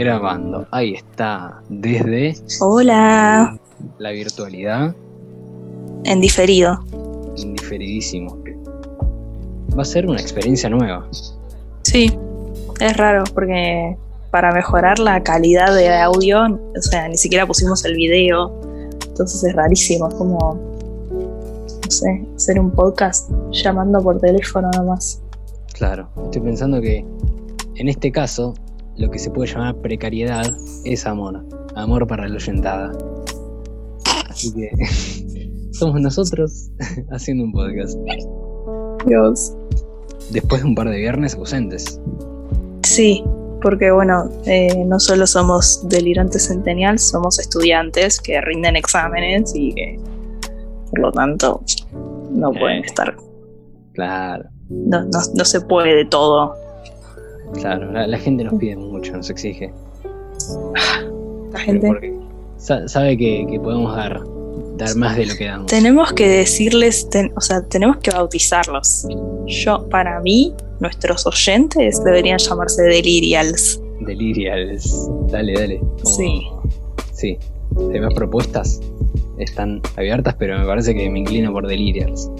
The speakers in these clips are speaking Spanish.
grabando. Ahí está, desde Hola, la virtualidad, en diferido. indiferidísimo. Va a ser una experiencia nueva. Sí, es raro porque para mejorar la calidad de audio, o sea, ni siquiera pusimos el video, entonces es rarísimo, es como, no sé, hacer un podcast llamando por teléfono nomás. Claro, estoy pensando que en este caso, lo que se puede llamar precariedad es amor. Amor para la oyentada. Así que somos nosotros haciendo un podcast. Dios. Después de un par de viernes ausentes. Sí, porque bueno, eh, no solo somos delirantes centennials, somos estudiantes que rinden exámenes y que, por lo tanto, no pueden Eh. estar, Claro, no, no, no se puede todo. Claro. La, la gente nos pide mucho, nos exige. La gente. Porque sabe que, que podemos dar, dar más de lo que damos. Tenemos que decirles, ten- o sea, tenemos que bautizarlos. Yo, para mí, nuestros oyentes deberían llamarse delirials. Delirials. Dale, dale. Como- Sí. Sí. Demás propuestas están abiertas, pero me parece que me inclino por Delirials.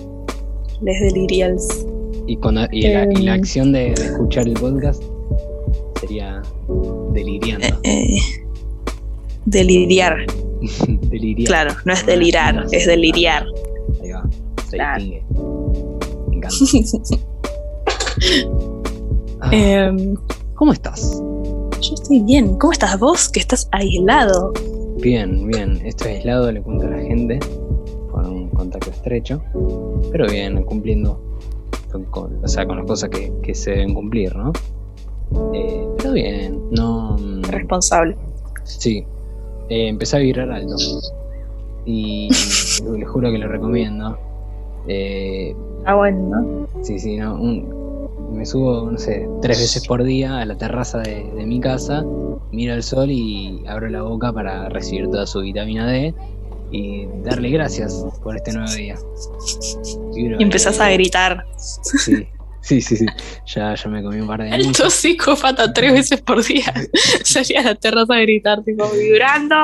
Les delirials. Y, cuando, y, la, y la Em. acción de, de escuchar el podcast sería deliriando. Eh, deliriar. Deliriar. Claro, no es delirar, es deliriar. Ahí va. Se Claro. distingue. Me encanta. Ah, Em, ¿Cómo estás? yo estoy bien. ¿Cómo estás vos? Que estás aislado. Bien, bien. Estoy aislado, le cuento a la gente. Con un contacto estrecho. Pero bien, cumpliendo. Con, con- o sea, con las cosas que, que se deben cumplir, ¿no? Eh, pero bien, no. mm, Responsable. Sí. Eh, empecé a vibrar alto. Y les juro que lo recomiendo. Eh, Ah, bueno, ¿no? sí, sí, no. un- me subo, no sé, tres veces por día a la terraza de, de mi casa, miro el sol y abro la boca para recibir toda su vitamina D y darle gracias por este nuevo día. Y empezás eh, a gritar. Sí, sí, sí, sí. Ya, ya me comí un par de Alto años. psicópata tres veces por día. Salía a la terraza a gritar, tipo, vibrando.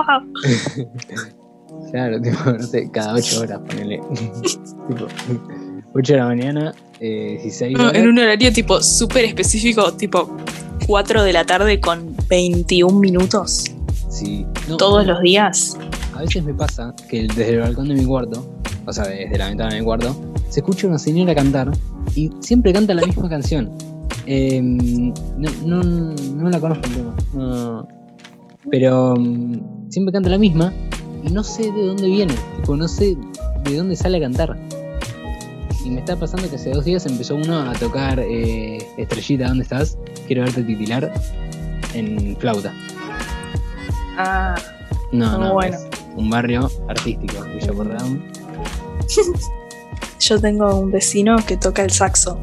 Claro, tipo, no sé, cada ocho horas, ponele. tipo, 8 de la mañana, eh, 16 No, horas. en un horario tipo súper específico, tipo 4 de la tarde con 21 minutos. Sí. No, Todos los días. A veces me pasa que desde el balcón de mi cuarto, o sea, desde la ventana de mi cuarto, se escucha una señora cantar y siempre canta la misma canción. Eh, no, no, no la conozco el tema. no. pero mm, siempre canta la misma y no sé de dónde viene. Tipo, no sé de dónde sale a cantar. Y me está pasando que hace dos días empezó uno a tocar eh, Estrellita, ¿dónde estás? Quiero verte titilar en flauta. Ah, No, no, bueno. Un barrio artístico, Villa Porredón. yo tengo un vecino que toca el saxo.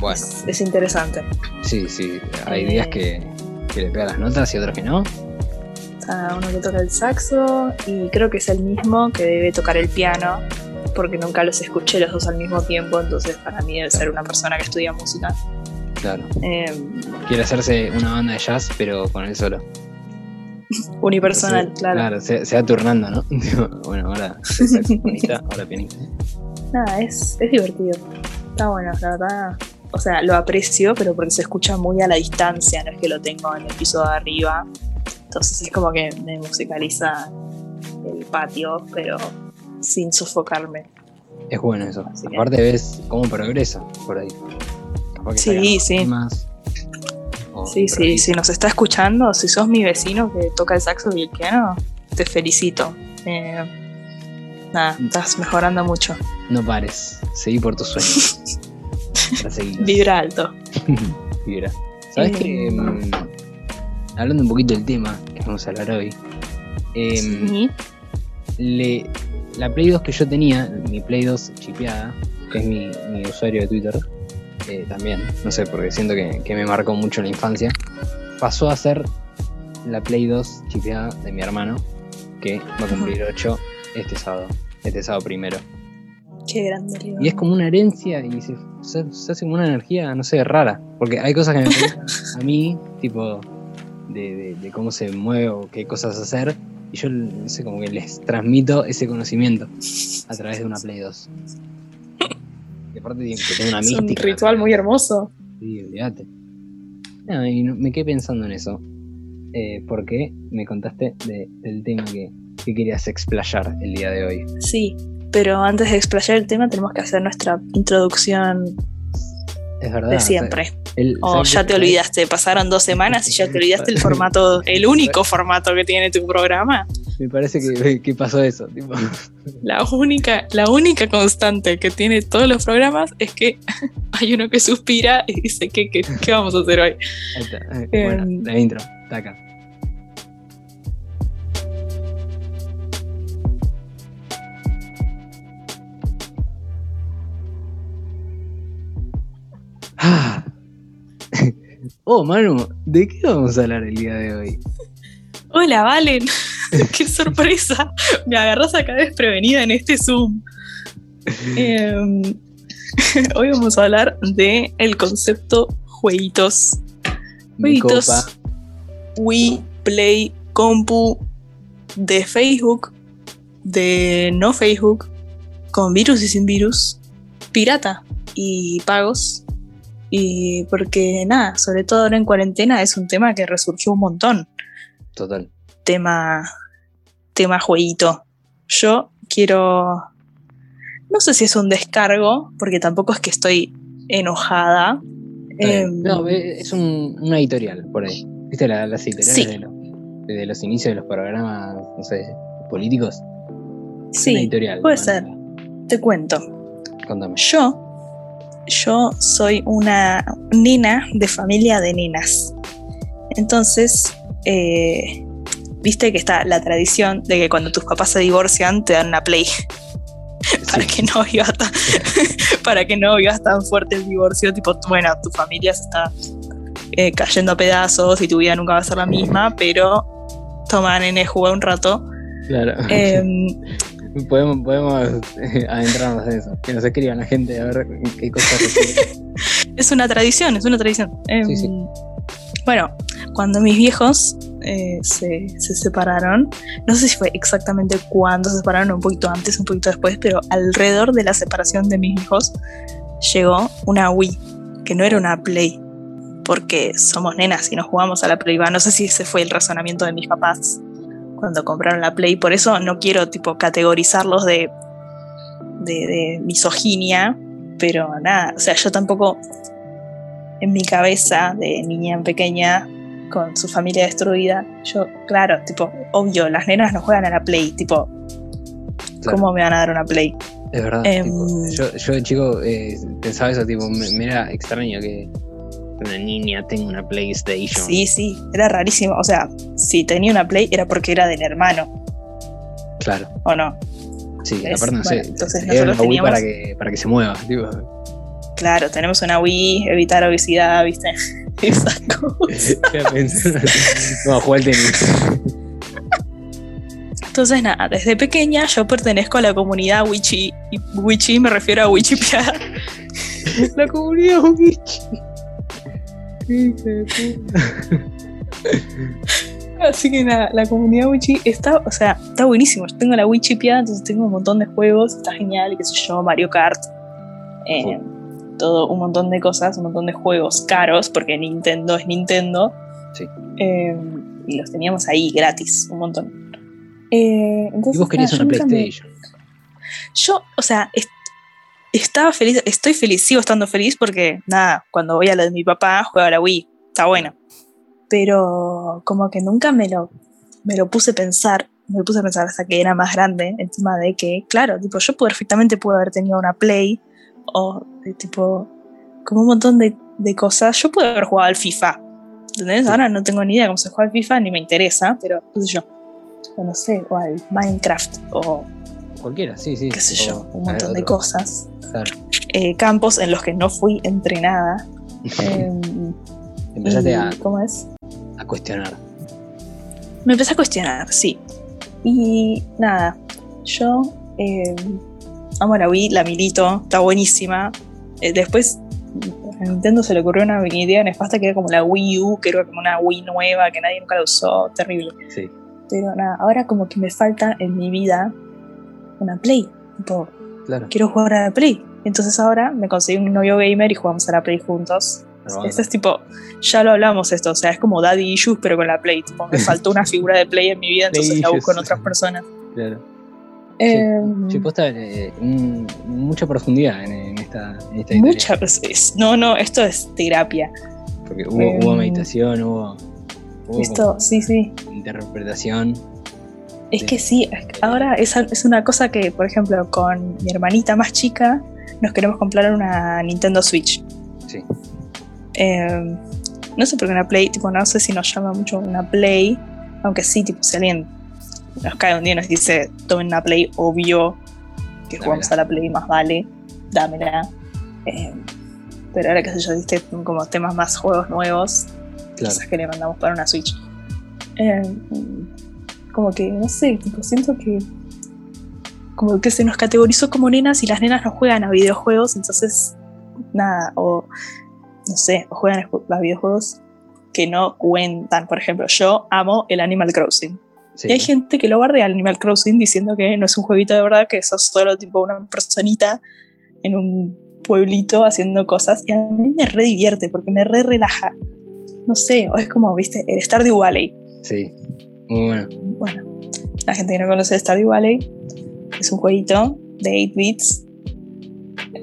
Bueno, Es, es interesante. sí, sí, hay Eh. días que, que le pega las notas y otros que no. Está uno que toca el saxo y creo que es el mismo que debe tocar el piano, porque nunca los escuché los dos al mismo tiempo, entonces para mí debe ser una persona que estudia música. Claro. Eh, Quiere hacerse una banda de jazz, pero con él solo. unipersonal, Sí, claro. se, se va turnando, ¿no? Bueno, ahora saxofonista, ahora pianista. Nada, es, es divertido. Está bueno, la verdad. O sea, lo aprecio, pero porque se escucha muy a la distancia, no es que lo tengo en el piso de arriba. Entonces es como que me musicaliza el patio, pero sin sofocarme. Es bueno eso. Así que- Aparte ves cómo progresa por ahí. Capaz que Sí, más sí. Sí, si nos está escuchando, si sos mi vecino que toca el saxo y el piano, te felicito. Eh, nada, estás mejorando mucho. No pares, seguí por tus sueños. Vibra alto. Vibra. ¿Sabes Eh, que Hablando un poquito del tema que vamos a hablar hoy. em, Sí. le, la Play 2 que yo tenía, mi Play 2 chipeada, que es mi, mi usuario de Twitter, eh, también, no sé, porque siento que, que me marcó mucho la infancia, pasó a ser la Play 2 chipeada de mi hermano, que va a cumplir 8 este sábado, este sábado primero. Qué grande, Leo. Y es como una herencia y se, se- se hace como una energía, no sé, rara. Porque hay cosas que me gustan a mí, tipo de, de- de cómo se mueve o qué cosas hacer. Y yo, no sé, como que les transmito ese conocimiento a través de una Play 2. Aparte tiene que tener una Es un mística. ritual muy hermoso. Sí, olvídate. No, y no- me quedé pensando en eso. eh, porque me contaste de- del tema que, que querías explayar el día de hoy. Sí, pero antes de explayar el tema tenemos que hacer nuestra introducción Es verdad. de o sea, siempre. el- O ¿sabes ya te olvidaste, pasaron dos semanas y ya te olvidaste el formato, el único formato que tiene tu programa. Me parece que, que pasó eso. tipo. La única, la única constante que tiene todos los programas es que hay uno que suspira y dice, ¿qué, qué, qué vamos a hacer hoy? Ahí está. eh, Em. Bueno, la intro, está acá. Ah. Oh, Manu, ¿de qué vamos a hablar el día de hoy? Hola, Valen. ¡Qué sorpresa! Me agarras acá desprevenida en este Zoom. Em, hoy vamos a hablar de el concepto jueguitos. Jueguitos. Wii, Play, Compu, de Facebook, de no Facebook, con virus y sin virus, pirata y pagos. Y porque nada, sobre todo ahora en cuarentena es un tema que resurgió un montón. Total. Tema, tema jueguito. Yo quiero. No sé si es un descargo, porque tampoco es que estoy enojada. Em, No, es un, una editorial por ahí. ¿Viste la- las editoriales Sí. de, los, de los inicios de los programas, no sé, políticos? Sí, editorial. puede bueno, ser. Te cuento. Contame. Yo, yo soy una nena de familia de nenas. Entonces, eh, viste que está la tradición de que cuando tus papás se divorcian te dan una play para Sí. que no vivas tan, para que no vivas tan fuerte el divorcio. Tipo, bueno, tu familia se está eh, cayendo a pedazos y tu vida nunca va a ser la misma, pero toma, nene, juega un rato. Claro. Em, podemos podemos eh, adentrarnos en eso. Que nos escriban la gente a ver qué cosas es una tradición, es una tradición. Em, Sí, sí. Bueno, cuando mis viejos eh, se, se separaron, no sé si fue exactamente cuándo se separaron, un poquito antes, un poquito después, pero alrededor de la separación de mis hijos llegó una Wii, que no era una Play, porque somos nenas y nos jugamos a la Play. No sé si ese fue el razonamiento de mis papás cuando compraron la Play, por eso no quiero tipo categorizarlos de, de, de misoginia, pero nada, o sea, yo tampoco en mi cabeza de niña pequeña con su familia destruida, yo, claro, tipo, obvio, las nenas no juegan a la Play, tipo, Claro. ¿cómo me van a dar una Play? Es verdad. Em, tipo, yo, yo de chico eh, pensaba eso, tipo, me, me era extraño que una niña tenga una PlayStation. Sí, sí, era rarísimo, o sea, si tenía una Play era porque era del hermano, Claro. ¿o no? Sí, aparte no sé. Entonces nosotros teníamos- para que, para que se mueva. Tipo, Claro, tenemos una Wii, evitar obesidad, ¿viste? Esas cosas. No, jugar al tenis. Entonces, nada, desde pequeña yo pertenezco a la comunidad Wichi. Y Wichi me refiero a Wichipedia. La comunidad Wichi. Así que nada, la comunidad Wichi está, o sea, está buenísimo. Yo tengo la Wichipedia, entonces tengo un montón de juegos, está genial, y qué sé yo, Mario Kart, eh, todo, un montón de cosas, un montón de juegos caros, porque Nintendo es Nintendo. Sí. Eh, y los teníamos ahí gratis, un montón. Eh, Y entonces, vos querías nada, una yo nunca me- PlayStation. Yo, o sea, est- estaba feliz, estoy feliz, sigo estando feliz porque, nada, cuando voy a lo de mi papá, juego a la Wii, está bueno. Pero como que nunca me lo, me lo puse a pensar, me puse a pensar hasta que era más grande, encima de que, claro, tipo, yo perfectamente pude haber tenido una Play, o de tipo, como un montón de, de cosas, yo pude haber jugado al FIFA, ¿entendés? Sí. Ahora no tengo ni idea cómo se juega al FIFA, ni me interesa, pero, qué sé yo, o no sé, o al Minecraft, o Cualquiera, sí, sí. qué sé yo, un montón de cosas. Claro. Eh, campos en los que no fui entrenada. Em, Empezaste y- a, ¿Cómo es? a cuestionar. Me empecé a cuestionar, sí. Y nada, yo em, amo la Wii, la milito, está buenísima. Eh, después, a Nintendo se le ocurrió una idea nefasta que era como la Wii U, que era como una Wii nueva, que nadie nunca la usó, terrible. Sí. Pero nada, ahora como que me falta en mi vida una Play. Tipo, Claro. quiero jugar a la Play. Entonces ahora me conseguí un novio gamer y jugamos a la Play juntos. Pero Este es tipo, ya lo hablamos esto, o sea, es como Daddy Issues, pero con la Play. Tipo, me faltó una figura de Play en mi vida, entonces la busco en otras personas. Claro. Em, Sí, posta, eh, mucha profundidad en, en esta, en esta mucha, pues, es- no, no, esto es terapia. Porque hubo, Em, hubo meditación, hubo, hubo Esto, sí, sí. interpretación. Es Sí. que sí, ahora es, es una cosa que, por ejemplo, con mi hermanita más chica, nos queremos comprar una Nintendo Switch. Sí. Eh, no sé por qué una Play, tipo, no sé si nos llama mucho una Play, aunque sí, tipo, si alguien nos cae un día y nos dice, tomen una Play, obvio que jugamos a la Play, más vale, dámela. Eh, pero ahora que sé yo, diste como temas más juegos nuevos, Claro. quizás que le mandamos para una Switch. Eh, como que, no sé, tipo, siento que como que se nos categorizó como nenas y las nenas no juegan a videojuegos, entonces nada, o no sé, o juegan a ju- a videojuegos que no cuentan. Por ejemplo, yo amo el Animal Crossing. Sí. Y hay gente que lo al Animal Crossing diciendo que no es un jueguito de verdad, que sos solo tipo una personita en un pueblito haciendo cosas. Y a mí me re divierte porque me re relaja. No sé, o es como, viste, el Stardew Valley. Sí. Muy bueno. Bueno, la gente que no conoce Stardew Valley es un jueguito de 8 bits.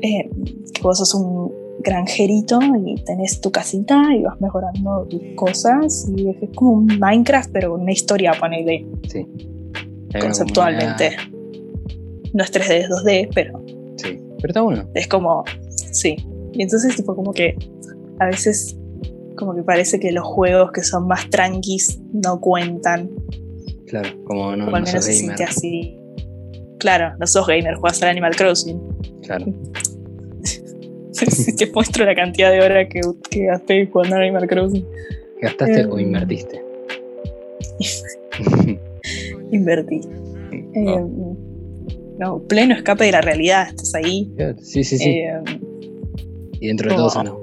eh, que vos sos un granjerito y tenés tu casita y vas mejorando tus cosas. Y es como un Minecraft, pero con una historia, ponele Sí. Una conceptualmente. No es 3D, es 2D, pero Sí. Pero está bueno. es como, sí. Y entonces tipo como que a veces como que parece que los juegos que son más tranquis no cuentan, Claro. Como no, o al no menos sos se gamer. siente así. Claro, no sos gamer, jugás al Animal Crossing. Claro. si te muestro la cantidad de horas que, que gasté jugando al Animal Crossing, ¿Gastaste o Em. invertiste? invertí. Eh, no, pleno escape de la realidad, estás ahí. Sí, sí, sí. Eh, y dentro de todo oh. sano.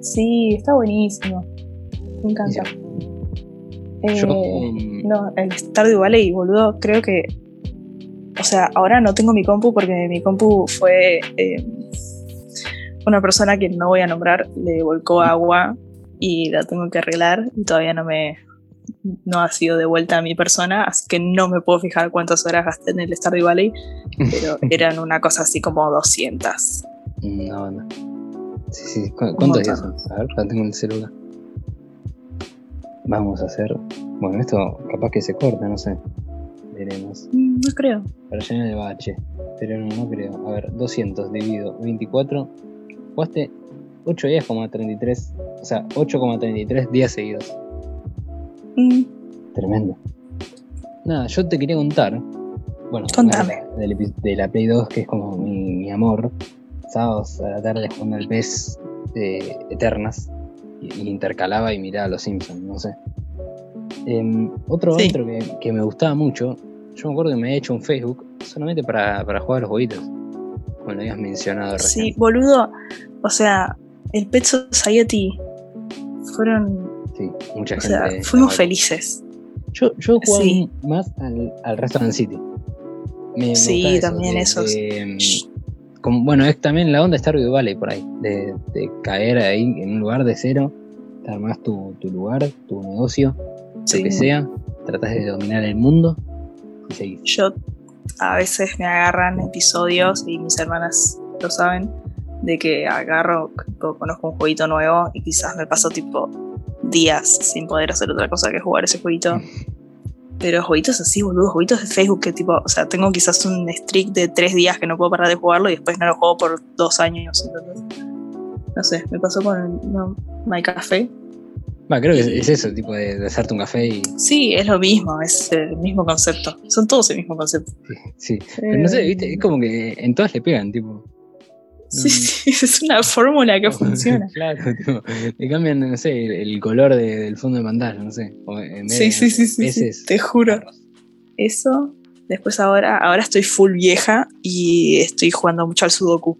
sí, está buenísimo. Me encanta. Eh, Yo. um, No, el Stardew Valley, boludo, creo que. O sea, ahora no tengo mi compu porque mi compu fue. eh, una persona que no voy a nombrar le volcó agua y la tengo que arreglar y todavía no me. No ha sido de vuelta a mi persona, así que no me puedo fijar cuántas horas gasté en el Stardew Valley, pero eran una cosa así como 200. No, no. Sí, sí. ¿Cu- ¿Cuántos días montón. son? A ver, tengo en el celular. Vamos a hacer. Bueno, esto capaz que se corta, no sé. Veremos. Mm, No creo. Para llenar el bache. Pero no, no creo. A ver, 200 dividido 24. Jugaste 8 días, como 33. O sea, 8,33 días seguidos. Mm, Tremendo. Nada, yo te quería contar. Bueno, Contame. de la Play 2, que es como mi, mi amor. Sábados a la tarde jugando al PES de Eternas. Y, y intercalaba y miraba a los Simpsons, no sé. Em, otro Sí. otro que, que me gustaba mucho. Yo me acuerdo que me había hecho un Facebook solamente para, para jugar a los jueguitos. Lo habías mencionado Sí, recién. boludo. O sea, el Pet Society fueron. Sí, mucha O gente. sea, fuimos felices. Yo, yo jugaba Sí. más al, al Restaurant City. Me- me Sí, gustaba eso, también de- esos. de, como, bueno, es también la onda Stardew Valley por ahí. De, de caer ahí en un lugar de cero. Te armás tu, tu lugar, tu negocio, Sí. lo que sea. Tratás de dominar el mundo y seguís. Yo a veces me agarran episodios y mis hermanas lo saben de que agarro, conozco un jueguito nuevo y quizás me paso tipo días sin poder hacer otra cosa que jugar ese jueguito. Pero jueguitos así, boludo, jueguitos de Facebook que tipo, o sea, tengo quizás un streak de tres días que no puedo parar de jugarlo y después no lo juego por dos años. ¿entendés? No sé, me pasó con no, My Café. Va, creo que es, es eso, tipo de, de hacerte un café y. Sí, es lo mismo, es el mismo concepto. Son todos el mismo concepto. Sí. Pero no sé, Eh, viste, es como que en todas le pegan, tipo. Sí, sí, es una fórmula que funciona. claro, tipo, le cambian, no sé, el, el color de- del fondo de pantalla, no sé. O en vez Sí, de, sí, sí, sí, sí, te juro. Eso. Después ahora, ahora estoy full vieja y estoy jugando mucho al Sudoku.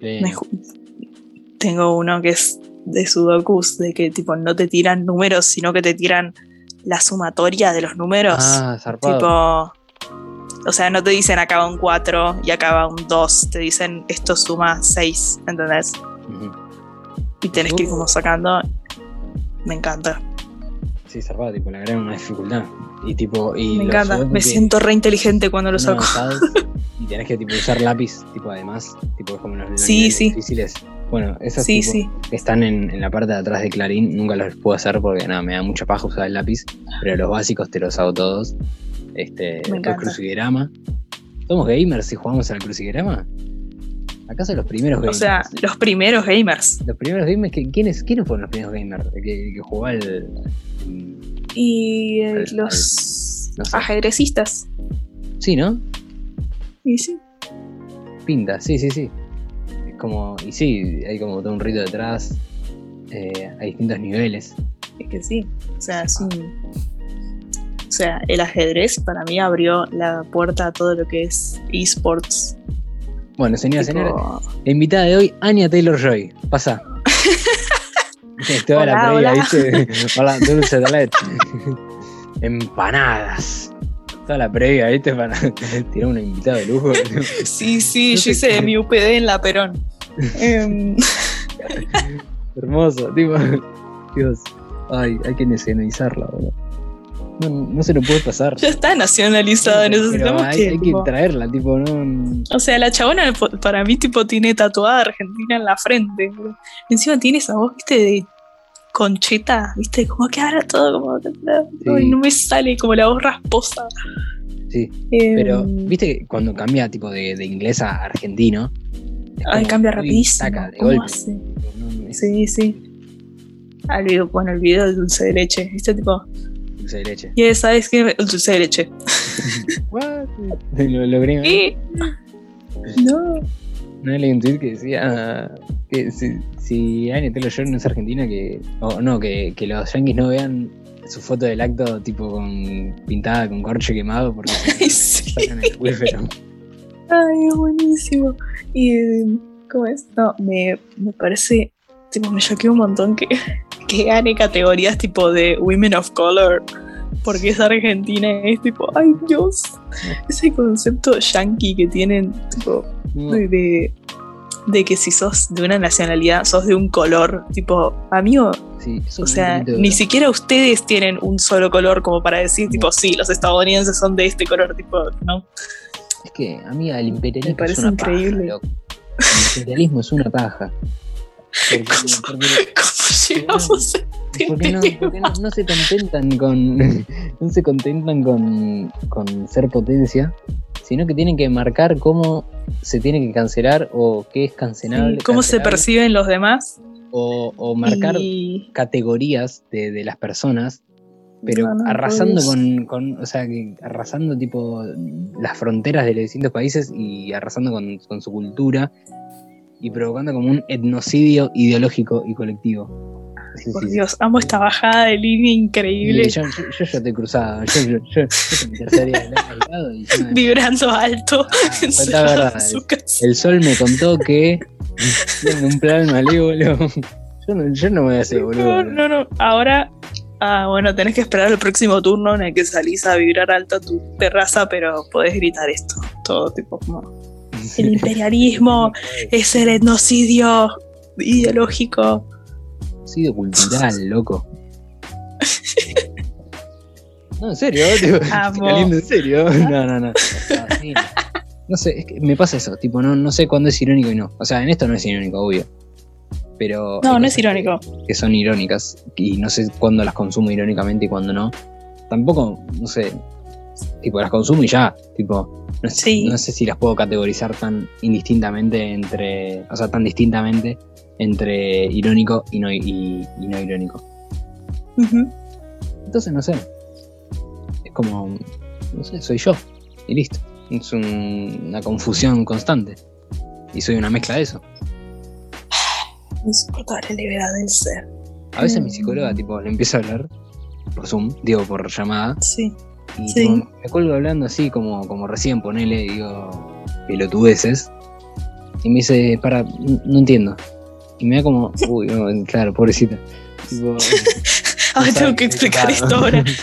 Me ju- tengo uno que es de Sudokus, de que tipo no te tiran números, sino que te tiran la sumatoria de los números. Ah, zarpado. Tipo, o sea, no te dicen acá va un 4 y acá va un 2, te dicen esto suma 6, ¿entendés? Y tenés que ir como sacando. Me encanta, Sí, zarpado, tipo, le agregan una dificultad. Y tipo, y me encanta. Me que siento re inteligente cuando lo saco. y tenés que tipo usar lápiz, tipo además, tipo es como los, los Sí, sí. difíciles. Bueno, esas Sí, tipo, sí. están en, en la parte de atrás de Clarín, nunca los puedo hacer porque nada, me da mucha paja usar el lápiz, pero los básicos te los hago todos. Este, Me encanta. crucigrama. ¿Somos gamers si jugamos al crucigrama? Acá son los primeros O gamers. sea, los primeros gamers. los primeros gamers, ¿quiénes, ¿quiénes fueron los primeros gamers? El que, el que jugó al. al- Y eh, Al- los no sé. ajedrecistas. Sí, ¿no? Y sí. Pinta, sí, sí, sí. Como. Y sí, hay como todo un rito detrás. eh, hay distintos niveles. Es que sí. O sea, es un. O sea, el ajedrez para mí abrió la puerta a todo lo que es esports. Bueno, señora, Tipo, señora, la invitada de hoy, Anya Taylor Joy. Pasa. Toda la previa, hola. ¿viste? Hola, dulce de leche. Empanadas. Toda la previa, ¿viste? Para tirar una invitada de lujo. Sí, sí, No yo hice mi UPD en la Perón. Em, Hermoso, tipo. Dios. Ay, hay que nacionalizarla. No, no se lo puede pasar. ya está nacionalizada, necesitamos hay, que. hay que traerla, tipo, no. O sea, la chabona para mí tipo tiene tatuada Argentina en la frente. Encima tiene esa voz, viste, de concheta, viste, como que habla todo como... No me sale como la voz rasposa. Sí. Em, Pero, viste que cuando cambia tipo de, de inglés a argentino. Ay, cambia rapidísimo. de ¿Cómo golpe. hace? Sí, sí. Al video, bueno, el video del dulce de leche. Este tipo, dulce de leche. ya sabes que el dulce de leche. What? Lo, lo gringo. ¿Qué? No. No leí un tweet que decía que si, si Anya Taylor Joy no es argentina, que. O no, que, que los yankees no vean su foto del acto tipo con pintada con corche quemado porque sí. sacan el acuífero. Ay, es buenísimo. Y, ¿cómo es? No, me, me parece, tipo, me choqueó un montón que, que gane categorías tipo de Women of Color, porque es argentina y es tipo, ay Dios, ese concepto yankee que tienen, tipo, No, de, de, que si sos de una nacionalidad, sos de un color, tipo, amigo, sí, o sea, ni siquiera ustedes tienen un solo color como para decir, tipo, sí, los estadounidenses son de este color, tipo, ¿no? Es que, amiga, el imperialismo Me parece es una increíble. paja, loco. El imperialismo es una paja. Porque, porque- ¿Cómo llegamos a este porque no, porque no, no se contentan con. No se contentan con, con ser potencia, sino que tienen que marcar cómo se tiene que cancelar o qué es cancelable. ¿Cómo se perciben los demás? O, o marcar Y- categorías de, de las personas, pero No, no, arrasando con, con. O sea, que arrasando tipo las fronteras de los distintos países y arrasando con, con su cultura y provocando como un etnocidio ideológico y colectivo. Sí, Por sí, sí. Dios, amo esta bajada de línea increíble. Yo, yo, yo ya estoy cruzado. Yo, yo, yo, yo y me- Vibrando alto. Ah, en verdad. su casa. El sol me contó que un plan malévolo. Yo no, yo no me voy a hacer boludo. No, no, no. Ahora, ah, bueno, tenés que esperar el próximo turno en el que salís a vibrar alto a tu terraza, pero podés gritar esto. Todo tipo como. El imperialismo es el etnocidio ideológico. Sido cultural, loco. No, en serio, tipo, estoy Amo. caliente, en serio. No, no, no. No, sí, no. No sé, es que me pasa eso, tipo, no, no sé cuándo es irónico y no. O sea, en esto no es irónico, obvio. Pero. No, no es irónico. Que, son irónicas y no sé cuándo las consumo irónicamente y cuándo no. Tampoco, no sé. Tipo, las consumo y ya. Tipo, no sé, Sí. no sé si las puedo categorizar tan indistintamente entre. O sea, tan distintamente entre irónico y no, y, y no irónico. Entonces, no sé. Es como. No sé, soy yo. Y listo. Es un- una confusión constante. Y soy una mezcla de eso. Insoportable levedad del ser. A veces mi Mm. psicóloga, tipo, le empieza a hablar por Zoom, digo, por llamada. Sí. Y Sí. tipo, me cuelgo hablando así como, como recién, ponele, digo, pelotudeces. Y me dice, para, no entiendo. y me da como, uy, no, claro, pobrecita. Tipo, Ahora no tengo que explicar esto ahora.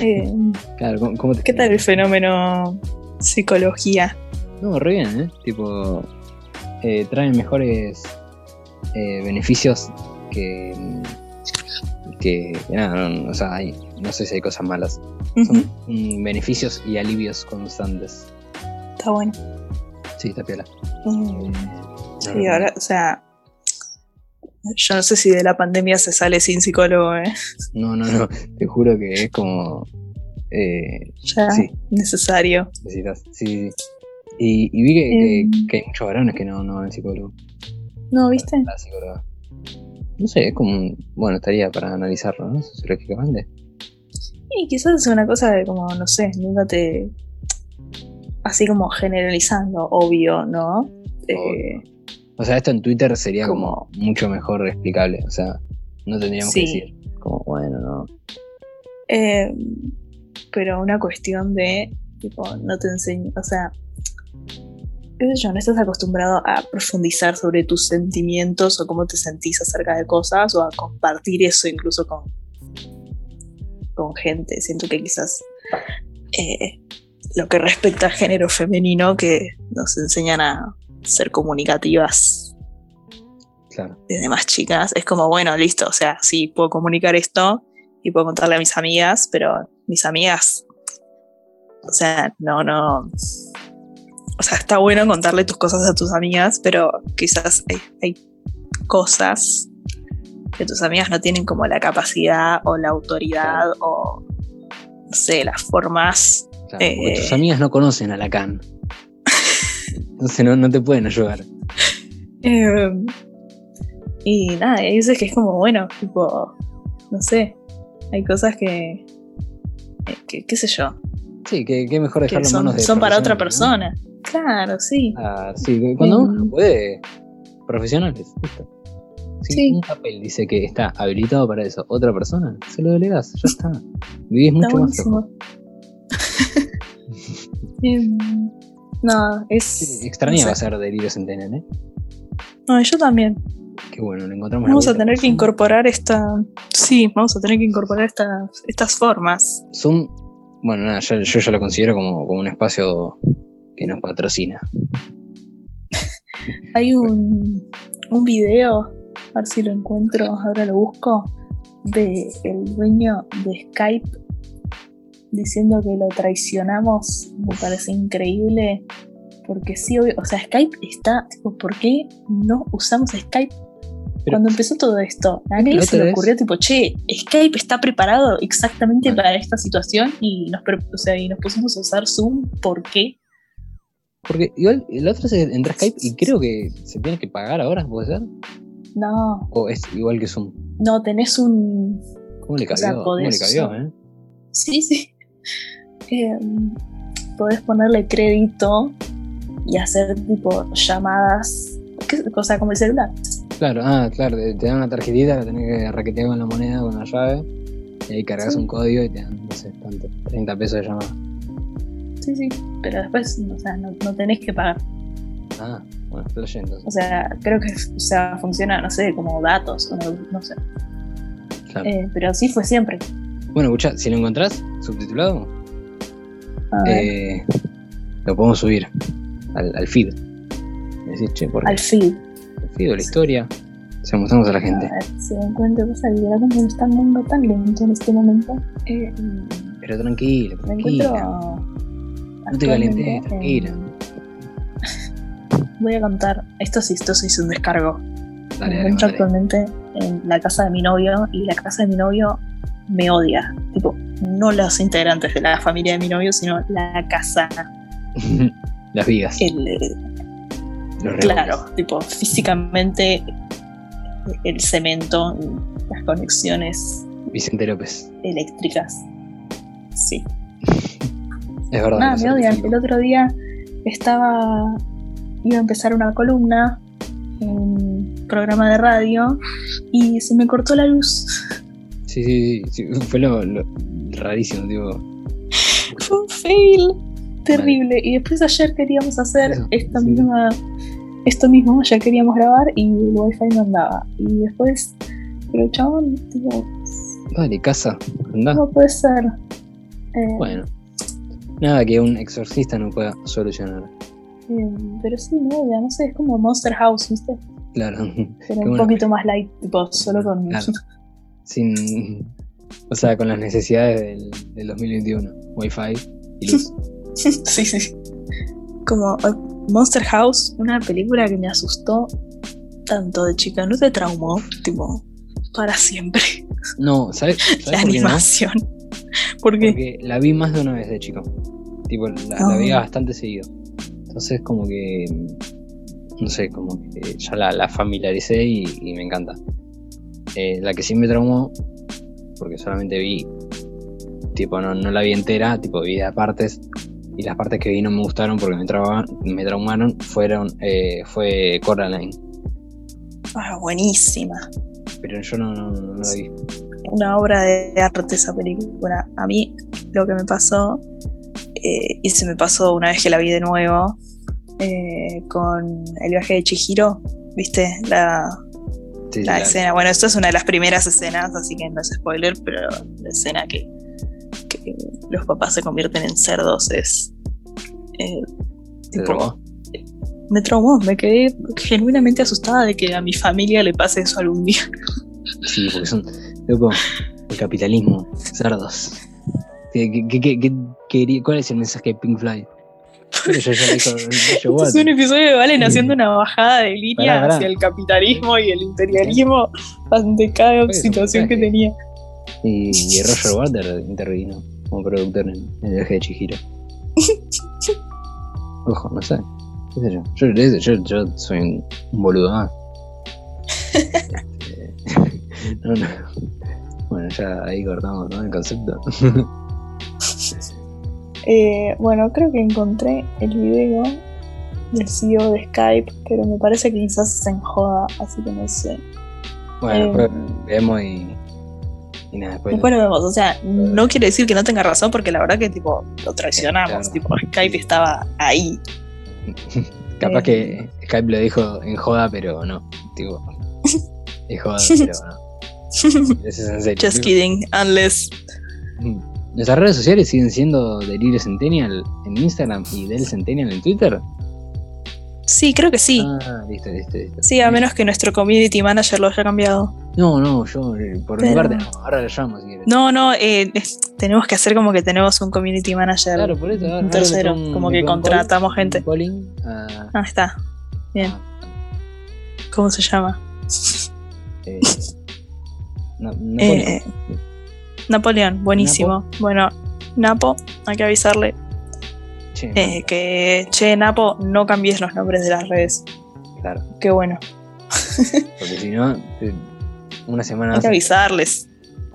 Eh, claro, ¿cómo, cómo te ¿Qué tal el fenómeno psicología? No, re bien, ¿eh? Tipo, eh, traen mejores eh, beneficios que. que. nada, no, o sea, hay- no sé si hay cosas malas. Son beneficios y alivios constantes. Está bueno. Sí, está piola. Mm, No, Sí, ahora, o sea, yo no sé si de la pandemia se sale sin psicólogo, ¿eh? No, no, no. Te juro que es como. Eh, Ya, Sí. necesario. necesitas. Sí, sí. Y, y vi que, que- Em. que hay muchos varones que no, no van al psicólogo. ¿No, viste? La psicóloga. No sé, es como. un- Bueno, estaría para analizarlo, ¿no? Sociológicamente. Y quizás es una cosa de como, no sé, nunca te... Así como generalizando, obvio, ¿no? Eh, O sea, esto en Twitter sería como, Como- mucho mejor explicable. O sea, no tendríamos Sí. que decir, como, bueno, no. eh, pero una cuestión de, tipo, no te enseño, o sea, yo, no estás acostumbrado a profundizar sobre tus sentimientos o cómo te sentís acerca de cosas o a compartir eso incluso con, con gente. Siento que quizás eh, lo que respecta al género femenino que nos enseñan a ser comunicativas Claro. desde más chicas, es como, bueno, listo, o sea, sí, puedo comunicar esto y puedo contarle a mis amigas, pero mis amigas, o sea, no, no, o sea, está bueno contarle tus cosas a tus amigas, pero quizás hay, hay cosas que tus amigas no tienen como la capacidad o la autoridad o, no sé, las formas. claro Eh. tus amigas no conocen a Lacan. Entonces no, no te pueden ayudar. Eh, y nada, hay veces que es como, bueno, tipo, no sé, hay cosas que, eh, que qué sé yo, Sí, que, que mejor que dejarlo en son, manos de son para otra persona. Claro, sí. Ah, sí, que cuando uno no puede, profesionales, listo. Si Sí. un papel dice que está habilitado para eso, otra persona, se lo delegas, ya está. Vivís Está mucho más. Em, no, es. Sí, extrañaba no sé. hacer delirios en TNN, ¿eh? No, yo también. Qué bueno, le encontramos Vamos a tener que incorporar esta. Sí, vamos a tener que incorporar estas estas formas. Zoom, bueno, nada, yo, yo ya lo considero como, como un espacio que nos patrocina. Hay un, un video, a ver si lo encuentro, ahora lo busco, de el dueño de Skype diciendo que lo traicionamos. Me parece increíble. Porque sí, obvio, o sea, Skype está, tipo, ¿por qué no usamos Skype? Pero- Cuando empezó todo esto, a nadie se le ocurrió, tipo, che, Skype está preparado exactamente para esta situación y nos, o sea, y nos pusimos a usar Zoom, ¿por qué? Porque igual el otro se entra a Skype y creo que se tiene que pagar ahora, ¿puede ser? No, O es igual que Zoom. no, tenés un, ¿Cómo le O sea, ¿Cómo le usar- eh? Sí, sí. Eh, podés ponerle crédito y hacer tipo llamadas, ¿qué- o sea, como el celular. Claro, ah, claro, te, te dan una tarjetita, la tenés que raquetear con la moneda, con la llave, y ahí cargas Sí. un código y te dan, no sé, tanto, 30 pesos de llamada. Sí, sí. Pero después, o sea, no, no tenés que pagar. Ah, bueno, flash entonces. O sea, creo que o sea, funciona, no sé, como datos, no, no sé. Claro. Eh, pero así fue siempre. Bueno, escucha, si lo encontrás subtitulado, eh, lo podemos subir al, al feed. Decís, che, ¿por qué? al feed. El feed o la historia. Se lo mostramos a la A gente. ver si encuentro cosa y ahora como está el mundo tan lento en este momento. Eh, Pero tranquila, tranquila. No te calientes, tranquila. Voy a contar, esto sí, esto sí es un descargo. Dale, me encuentro actualmente en la casa de mi novio y la casa de mi novio me odia. Tipo, no los integrantes de la familia de mi novio, sino la casa. Las vigas. El, eh, claro, tipo, físicamente el cemento, las conexiones Vicente López. eléctricas. Sí. Es verdad. Nada, me odian. El otro día estaba. iba a empezar una columna en un programa de radio y se me cortó la luz. Sí, sí, sí, Fue lo, lo rarísimo, tipo. Fue un fail. terrible. Y después ayer queríamos hacer Eso, esta sí. misma, esto mismo, ayer queríamos grabar y el wifi no andaba. Y después, pero chabón, tipo, Dale, casa, anda. no puede ser. Eh, Bueno. Nada que un exorcista no pueda solucionar. eh, pero sí, no, ya no sé, es como Monster House, ¿viste? Claro. Pero un poquito más light, tipo, solo con. Claro. Sin. O sea, con las necesidades del, del 2021. Wi-Fi y luz. sí, sí. Como Monster House, una película que me asustó tanto de chica, no te traumó, tipo, para siempre. No, ¿sabes, La ¿sabes por qué no? animación. Porque Porque la vi más de una vez de chico. Tipo, la, la Ah. veía bastante seguido. Entonces, como que. No sé, como que ya la, la familiaricé y, y me encanta. Eh, la que sí me traumó, porque solamente vi. Tipo, no, no la vi entera, tipo, vi de partes. Y las partes que vi no me gustaron porque me, traumaban, me traumaron. Fueron, eh, fue Coraline. ah, buenísima. Pero yo no, no, no la vi. Una obra de arte esa película. A mí lo que me pasó, eh, y se me pasó una vez que la vi de nuevo, eh, con el viaje de Chihiro, ¿viste? La, Sí, sí, la la- escena. Bueno, esto es una de las primeras escenas, así que no es spoiler, pero la escena que, que los papás se convierten en cerdos es. eh, ¿te tipo, traumó? me traumó, me quedé genuinamente asustada de que a mi familia le pase eso algún día. Sí, porque son. Loco, el capitalismo, cerdos. ¿Qué, qué, qué- ¿Cuál es el mensaje de Pink Floyd? Yo es un episodio de Valen haciendo una bajada de línea Pará, pará. hacia el capitalismo y el imperialismo ante cada situación que tenía. Y, Roger Waters intervino como productor en, en el viaje de Chihiro. Ojo, no sé. ¿Qué sé yo? Yo, yo, yo soy un, un boludo más. Este, no, no. Bueno, ya ahí cortamos ¿no? el concepto. Eh, bueno, creo que encontré el video del CEO de Skype, pero me parece que quizás se enjoda, así que no sé. Bueno, Eh, después vemos y. Y nada, después. Después lo vemos, o sea, no quiere decir que no tenga razón, porque la verdad que tipo lo traicionamos, Claro. tipo Skype estaba ahí. Capaz eh, que Skype lo dijo en joda, pero no. Tipo. Es joda, pero no. Eso es en serio. Just kidding, unless. Nuestras redes sociales siguen siendo Delirio Centennial en Instagram y Del Centennial en Twitter. Sí, creo que sí. Ah, listo, listo, listo. Sí, a menos que nuestro community manager lo haya cambiado. No, no, yo eh, por mi Pero- parte, no, ahora lo llamo si quieres. No, no, eh, tenemos que hacer como que tenemos un community manager. claro, por eso. ahora- un tercero, como que contratamos call- gente. calling a- Ah, está. Bien. ¿Cómo se llama? eh, no Eh, Napoleón, buenísimo. Bueno, Napo, hay que avisarle Che, eh, que, che, Napo, no cambies los nombres de las redes. claro, Qué bueno. porque si no, una semana Hay que avisarles.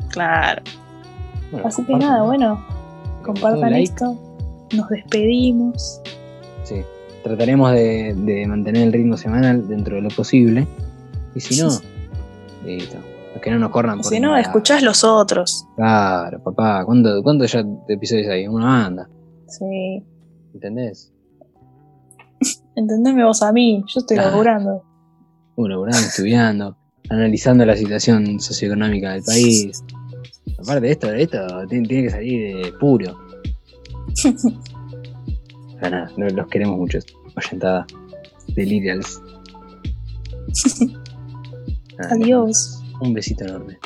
Claro. bueno, Así que nada, ¿no? bueno, compartan like. esto. Nos despedimos. Sí, trataremos de, de mantener el ritmo semanal dentro de lo posible. Y si no, listo. Los que no nos corran por Si no, nada. escuchás los otros. Claro, papá. ¿Cuánto- ¿Cuántos ya de episodios hay? Una banda. Sí. ¿Entendés? Entendeme vos a mí, yo estoy Ah. laburando. Uno laburando, estudiando, analizando la situación socioeconómica del país. Aparte de esto, esto tiene, tiene que salir de puro. Pero nada, lo- los queremos mucho. Oyentada. Delirials. Nada, Adiós. Un besito enorme.